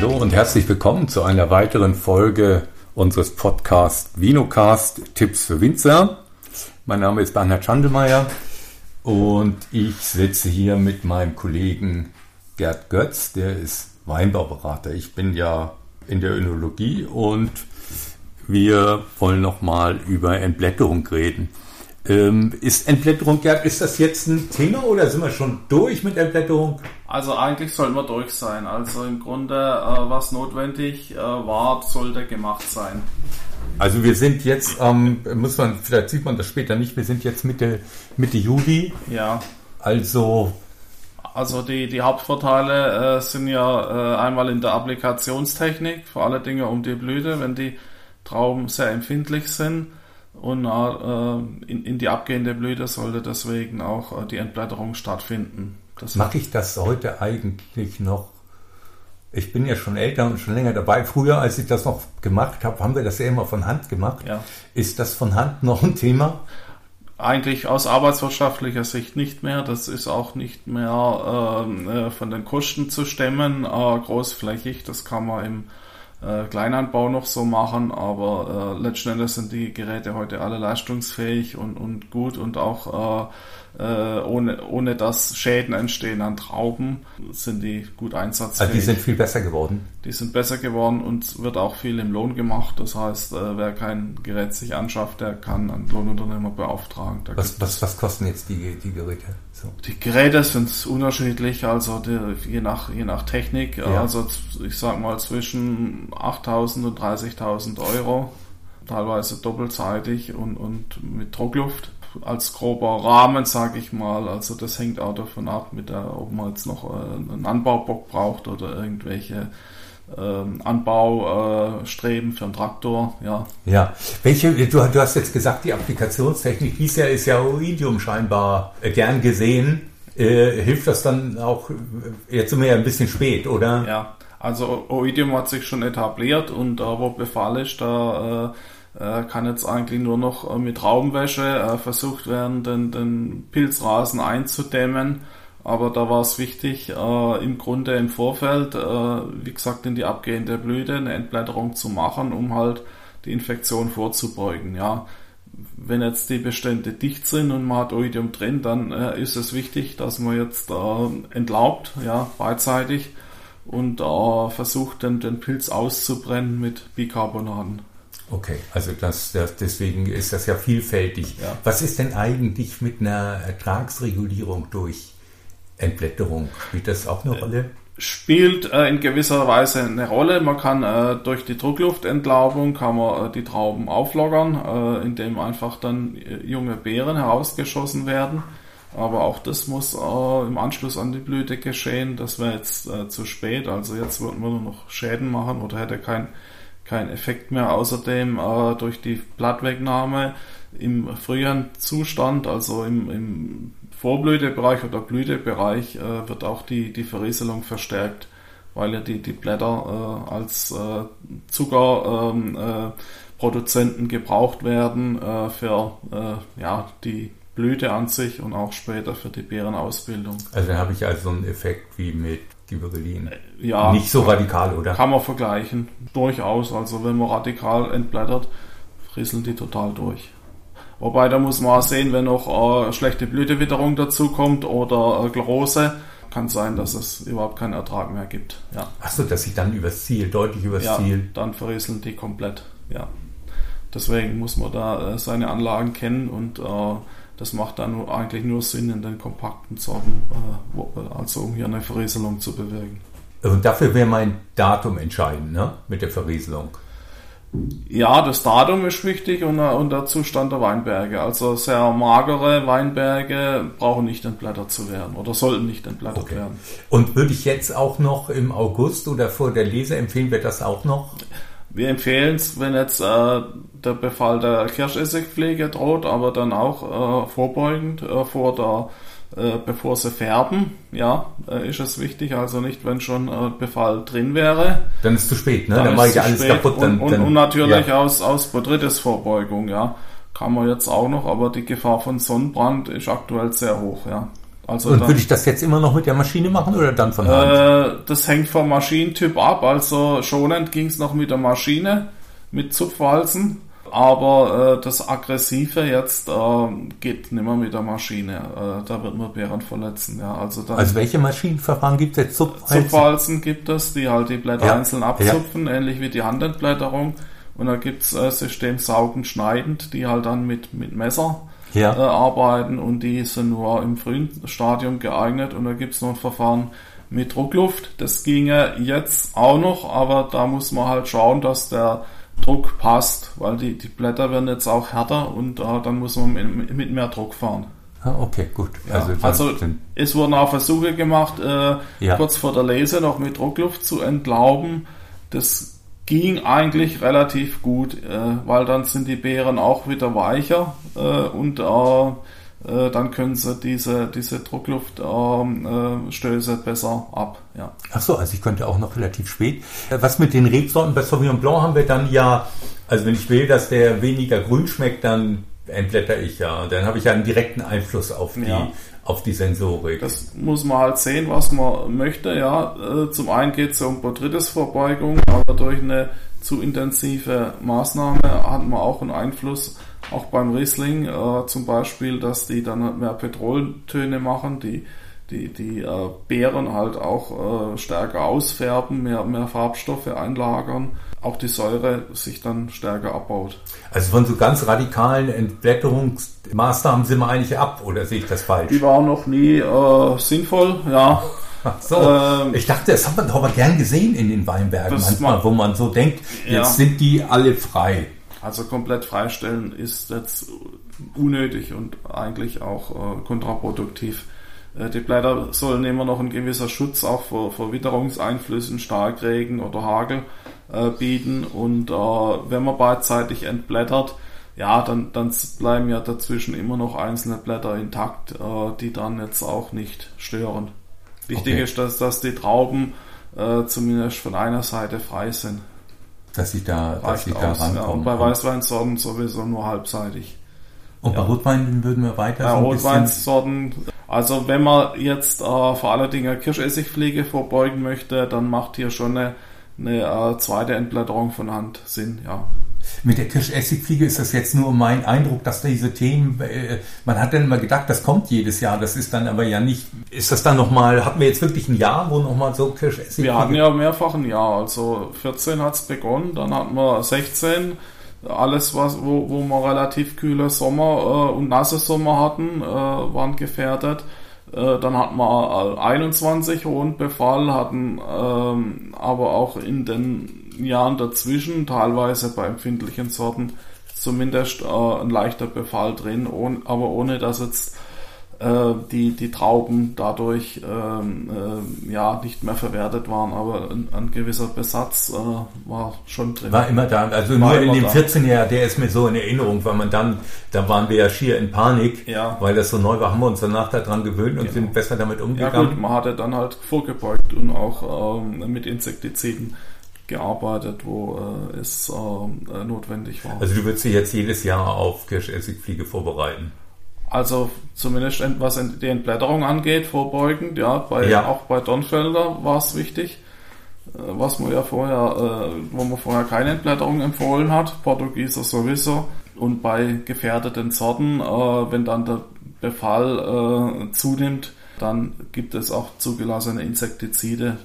Hallo und herzlich willkommen zu einer weiteren Folge unseres Podcasts Vinocast Tipps für Winzer. Mein Name ist Bernhard Schandelmeier und ich sitze hier mit meinem Kollegen Gerd Götz, der ist Weinbauberater. Ich bin ja in der Önologie und wir wollen nochmal über Entblätterung reden. Ähm, ist Entblätterung, Gerd, ist das jetzt ein Thema oder sind wir schon durch mit Entblätterung? Also eigentlich sollten wir durch sein. Also im Grunde, äh, was notwendig äh, war, sollte gemacht sein. Also wir sind jetzt, ähm, muss man, vielleicht sieht man das später nicht, wir sind jetzt Mitte, Mitte Juli. Ja. Also also die, die Hauptvorteile äh, sind ja äh, einmal in der Applikationstechnik, vor allen Dingen um die Blüte, wenn die Trauben sehr empfindlich sind und äh, in, in die abgehende Blüte sollte deswegen auch äh, die Entblätterung stattfinden. Mache ich das heute eigentlich noch? Ich bin ja schon älter und schon länger dabei. Früher, als ich das noch gemacht habe, haben wir das ja immer von Hand gemacht. Ja. Ist das von Hand noch ein Thema? Eigentlich aus arbeitswirtschaftlicher Sicht nicht mehr. Das ist auch nicht mehr ähm, äh, von den Kosten zu stemmen, äh, großflächig. Das kann man im äh, Kleinanbau noch so machen, aber äh, letzten Endes sind die Geräte heute alle leistungsfähig und, und gut und auch äh, äh, ohne, ohne dass Schäden entstehen an Trauben, sind die gut einsatzfähig. Also die sind viel besser geworden? Die sind besser geworden und wird auch viel im Lohn gemacht. Das heißt, äh, wer kein Gerät sich anschaft, der kann einen Lohnunternehmer beauftragen. Was, was, was kosten jetzt die, die Geräte? So. Die Geräte sind unterschiedlich, also die, je, nach, je nach Technik. Ja. Also ich sag mal zwischen 8.000 und 30.000 Euro, teilweise doppelseitig und, und mit Druckluft als grober Rahmen, sage ich mal. Also das hängt auch davon ab, mit der, ob man jetzt noch äh, einen Anbaubock braucht oder irgendwelche ähm, Anbaustreben äh, für einen Traktor, ja. Ja, welche, du, du, hast jetzt gesagt, die Applikationstechnik bisher ist ja Oidium scheinbar äh, gern gesehen. Äh, hilft das dann auch jetzt sind wir ja ein bisschen spät, oder? Ja, also Oidium hat sich schon etabliert und da wo Befall ist, da äh, kann jetzt eigentlich nur noch mit Raumwäsche äh, versucht werden, den, den Pilzrasen einzudämmen. Aber da war es wichtig, äh, im Grunde im Vorfeld, äh, wie gesagt, in die abgehende Blüte eine Entblätterung zu machen, um halt die Infektion vorzubeugen. Ja, wenn jetzt die Bestände dicht sind und man hat Oidium drin, dann äh, ist es wichtig, dass man jetzt äh, entlaubt, ja, beidseitig und äh, versucht, den, den Pilz auszubrennen mit Bicarbonaten. Okay, also das, das, deswegen ist das ja vielfältig. Ja. Was ist denn eigentlich mit einer Ertragsregulierung durch Entblätterung? Spielt das auch eine äh, Rolle? Spielt äh, in gewisser Weise eine Rolle. Man kann äh, durch die Druckluftentlaubung kann man äh, die Trauben auflockern, äh, indem einfach dann äh, junge Beeren herausgeschossen werden. Aber auch das muss im Anschluss an die Blüte geschehen. Das wäre jetzt zu spät. Also jetzt würden wir nur noch Schäden machen oder hätte kein kein Effekt mehr. Außerdem äh, durch die Blattwegnahme im früheren Zustand, also im, im Vorblütebereich oder Blütebereich, äh, wird auch die, die Verrieselung verstärkt, weil ja die, die Blätter äh, als äh, Zuckerproduzenten ähm, äh, gebraucht werden äh, für ja, die Blüte an sich und auch später für die Beerenausbildung. Also habe ich also einen Effekt wie mit Gibberellin. Ja. Nicht so radikal, oder? Kann man vergleichen. Durchaus. Also wenn man radikal entblättert, rieseln die total durch. Wobei, da muss man auch sehen, wenn noch äh, schlechte Blütewitterung dazu kommt oder äh, Glarose, kann sein, dass es überhaupt keinen Ertrag mehr gibt. Ja. Achso, dass sie dann übers Ziel, deutlich übers ja, Ziel. dann verrieseln die komplett. Ja. Deswegen muss man da äh, seine Anlagen kennen und äh, das macht dann eigentlich nur Sinn in den kompakten Sorten, äh, also um hier eine Verrieselung zu bewirken. Und dafür wäre mein Datum entscheidend, ne? mit der Verrieselung. Ja, das Datum ist wichtig und, äh, und der Zustand der Weinberge. Also sehr magere Weinberge brauchen nicht entblättert zu werden oder sollten nicht entblättert okay. werden. Und würde ich jetzt auch noch im August oder vor der Lese empfehlen wir das auch noch? Wir empfehlen es, wenn jetzt äh, der Befall der Kirschessigpflege droht, aber dann auch äh, vorbeugend äh, vor der äh, bevor sie färben, ja, äh, ist es wichtig. Also nicht, wenn schon äh, Befall drin wäre. Dann ist es zu spät, ne? Dann, dann mache ich alles kaputt. Dann, und, dann, und natürlich ja. aus, aus Botrytis-Vorbeugung, ja. Kann man jetzt auch noch, aber die Gefahr von Sonnenbrand ist aktuell sehr hoch, ja. Also Und dann, würde ich das jetzt immer noch mit der Maschine machen oder dann von Hand? Äh, das hängt vom Maschinentyp ab. Also schonend ging es noch mit der Maschine, mit Zupfwalzen. Aber äh, das Aggressive jetzt äh, geht nicht mehr mit der Maschine. Äh, da wird man Bären verletzen. Ja, also, dann, also welche Maschinenverfahren gibt es jetzt? Zupfwalzen? Zupfwalzen gibt es, die halt die Blätter ja. einzeln abzupfen, ja. ähnlich wie die Handentblätterung. Und da gibt's äh, System saugend schneidend, die halt dann mit, mit Messer ja. äh, arbeiten und die sind nur im frühen Stadium geeignet. Und da gibt's noch ein Verfahren mit Druckluft. Das ginge jetzt auch noch, aber da muss man halt schauen, dass der Druck passt, weil die, die Blätter werden jetzt auch härter und äh, dann muss man mit, mit mehr Druck fahren. Ah, okay, gut. Ja, also, also es wurden auch Versuche gemacht, äh, ja. kurz vor der Lese noch mit Druckluft zu entlauben. Das ging eigentlich relativ gut, äh, weil dann sind die Beeren auch wieder weicher äh, und äh, äh dann können sie diese, diese Druckluftstöße besser ab. Ja. Ach so, also ich könnte auch noch relativ spät. Äh, was mit den Rebsorten bei Sauvignon Blanc haben wir dann ja, also wenn ich will, dass der weniger grün schmeckt, dann entblätter ich ja. Dann habe ich ja einen direkten Einfluss auf die, ja auf die Sensorik. Das muss man halt sehen, was man möchte. Ja, äh, zum einen geht es um Botrytis-Vorbeugung, aber durch eine zu intensive Maßnahme hat man auch einen Einfluss, auch beim Riesling äh, zum Beispiel, dass die dann mehr Petroltöne machen, die die, die äh, Beeren halt auch äh, stärker ausfärben, mehr, mehr Farbstoffe einlagern, auch die Säure sich dann stärker abbaut. Also von so ganz radikalen Entblätterungsmaßnahmen sind wir eigentlich ab, oder sehe ich das falsch? Die waren noch nie äh, sinnvoll, ja. So, ähm, ich dachte, das hat man doch aber gern gesehen in den Weinbergen manchmal, man, wo man so denkt, jetzt ja. sind die alle frei. Also komplett freistellen ist jetzt unnötig und eigentlich auch äh, kontraproduktiv. Äh, die Blätter sollen immer noch ein gewisser Schutz auch vor, vor Witterungseinflüssen, Starkregen oder Hagel äh, bieten. Und äh, wenn man beidseitig entblättert, ja, dann, dann bleiben ja dazwischen immer noch einzelne Blätter intakt, äh, die dann jetzt auch nicht stören. Wichtig okay. ist, dass, dass die Trauben äh, zumindest von einer Seite frei sind. Dass sie da, dass sie da rankommen. Ja, und bei Weißweinsorten sowieso nur halbseitig. Und bei Rotweinen würden wir weiter bei so Rotweinsorten, also wenn man jetzt äh, vor allen Dingen Kirschessigpflege vorbeugen möchte, dann macht hier schon eine, eine äh, zweite Entblätterung von Hand Sinn, ja. Mit der Kirschessigfliege ist das jetzt nur mein Eindruck, dass diese Themen, äh, man hat dann immer gedacht, das kommt jedes Jahr, das ist dann aber ja nicht. Ist das dann nochmal, hatten wir jetzt wirklich ein Jahr, wo nochmal so Kirschessigfliege? Wir hatten ja mehrfach ein Jahr, also 14 hat es begonnen, dann hatten wir 16, alles, was, wo, wo wir relativ kühle Sommer äh, und nasse Sommer hatten, äh, waren gefährdet. Äh, dann hatten wir 21 hohen Befall, hatten ähm, aber auch in den Jahren dazwischen, teilweise bei empfindlichen Sorten, zumindest äh, ein leichter Befall drin, ohne, aber ohne dass jetzt äh, die, die Trauben dadurch ähm, äh, ja nicht mehr verwertet waren, aber ein, ein gewisser Besatz äh, war schon drin. War immer da, also war nur in dem 14 Jahr, der ist mir so in Erinnerung, weil man dann, da waren wir ja schier in Panik, ja. weil das so neu war, haben wir uns danach daran gewöhnt und genau. sind besser damit umgegangen. Ja gut, man hatte dann halt vorgebeugt und auch ähm, mit Insektiziden gearbeitet, wo äh, es äh, notwendig war. Also du würdest dich jetzt jedes Jahr auf Kirschessigfliege vorbereiten? Also zumindest was die Entblätterung angeht, vorbeugend, ja, bei, ja. auch bei Dornfelder war es wichtig, äh, was man ja vorher, äh, wo man vorher keine Entblätterung empfohlen hat, Portugieser sowieso. Und bei gefährdeten Sorten, äh, wenn dann der Befall zunimmt, dann gibt es auch zugelassene Insektizide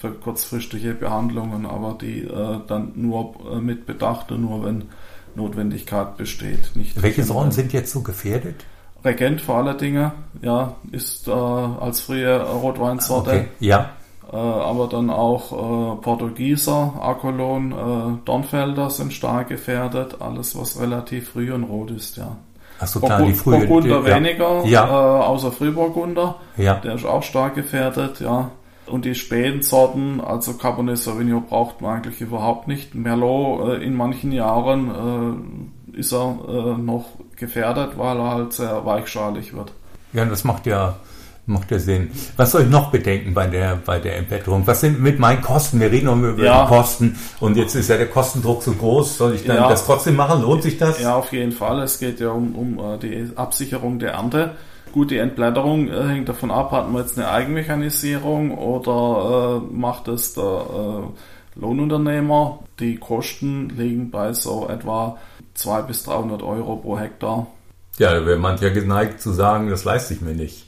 für kurzfristige Behandlungen, aber die dann nur mit Bedacht und nur wenn Notwendigkeit besteht. Nicht Welche Sorten sind jetzt so gefährdet? Regent vor aller Dinge, ja, ist äh, als frühe Rotweinsorte. Okay. Ja. Äh, aber dann auch äh, Portugieser, Akolon, äh, Dornfelder sind stark gefährdet. Alles, was relativ früh und rot ist, ja. Ach so, klar, die frühe. Burgunder ja. weniger, ja. Äh, außer Frühburgunder. Ja. Der ist auch stark gefährdet, ja. Und die späten Sorten, also Cabernet Sauvignon braucht man eigentlich überhaupt nicht. Merlot äh, in manchen Jahren äh, ist er äh, noch gefährdet, weil er halt sehr weichschalig wird. Ja, das macht ja, macht ja Sinn. Was soll ich noch bedenken bei der, bei der Entwetterung? Was sind mit meinen Kosten? Wir reden noch über ja. die Kosten und jetzt ist ja der Kostendruck so groß. Soll ich dann ja. das trotzdem machen? Lohnt sich das? Ja, auf jeden Fall. Es geht ja um, um äh, die Absicherung der Ernte. Gut, die Entblätterung äh, hängt davon ab, hat man jetzt eine Eigenmechanisierung oder äh, macht es der äh, Lohnunternehmer. Die Kosten liegen bei so etwa 200 bis 300 Euro pro Hektar. Ja, da wäre mancher geneigt zu sagen, das leiste ich mir nicht.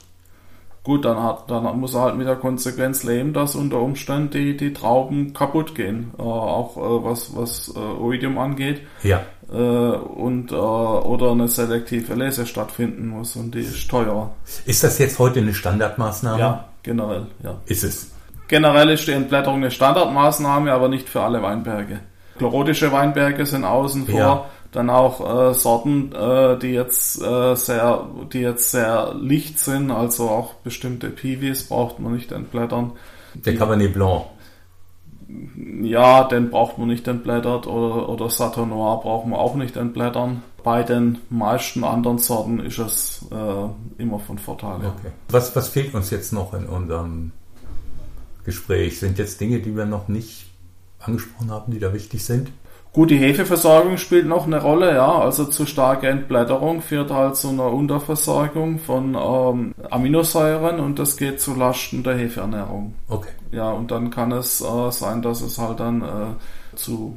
Gut, dann, hat, dann muss er halt mit der Konsequenz leben, dass unter Umständen die, die Trauben kaputt gehen. Äh, auch äh, was, was äh, Oidium angeht. Ja. Äh, und, äh, oder eine selektive Lese stattfinden muss und die ist teuer. Ist das jetzt heute eine Standardmaßnahme? Ja, generell, ja. Ist es. Generell ist die Entblätterung eine Standardmaßnahme, aber nicht für alle Weinberge. Chlorodische Weinberge sind außen vor. Ja. Dann auch äh, Sorten, äh, die jetzt äh, sehr, die jetzt sehr licht sind, also auch bestimmte Piwis braucht man nicht entblättern. Der Cabernet Blanc. Ja, den braucht man nicht entblättert oder, oder Saturn Noir braucht man auch nicht entblättern. Bei den meisten anderen Sorten ist es äh, immer von Vorteil. Okay. Was, was fehlt uns jetzt noch in unserem Gespräch? Sind jetzt Dinge, die wir noch nicht angesprochen haben, die da wichtig sind? Gut, die Hefeversorgung spielt noch eine Rolle, ja. Also zu starke Entblätterung führt halt zu einer Unterversorgung von ähm, Aminosäuren und das geht zu Lasten der Hefeernährung. Okay. Ja, und dann kann es äh, sein, dass es halt dann äh, zu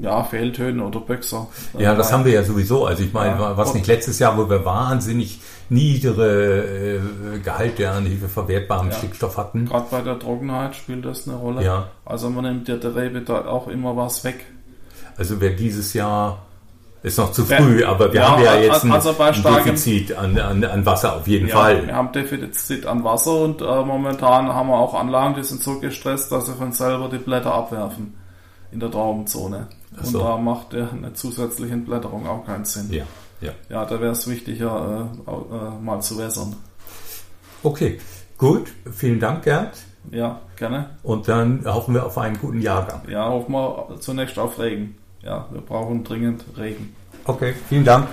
ja, Fehltönen oder Böxer. äh, Ja, das haben wir ja sowieso. Also ich meine, Ja. was nicht letztes Jahr, wo wir wahnsinnig niedere äh, Gehalte an Hefeverwertbarem Ja. Stickstoff hatten. Gerade bei der Trockenheit spielt das eine Rolle. Ja. Also man nimmt ja der Rebe da auch immer was weg. Also wer dieses Jahr ist noch zu Ja. früh, aber wir Ja, haben ja jetzt ein, also ein Defizit an, an, an Wasser auf jeden Ja, Fall. wir haben Defizit an Wasser und äh, momentan haben wir auch Anlagen, die sind so gestresst, dass sie von selber die Blätter abwerfen in der Traubenzone. Ach Und so. da macht ja eine zusätzliche Entblätterung auch keinen Sinn. Ja, ja. Ja, da wäre es wichtiger, äh, äh, mal zu wässern. Okay, gut. Vielen Dank, Gerd. Ja, gerne. Und dann hoffen wir auf einen guten Jahrgang. Ja, hoffen wir zunächst auf Regen. Ja, wir brauchen dringend Regen. Okay, vielen Dank.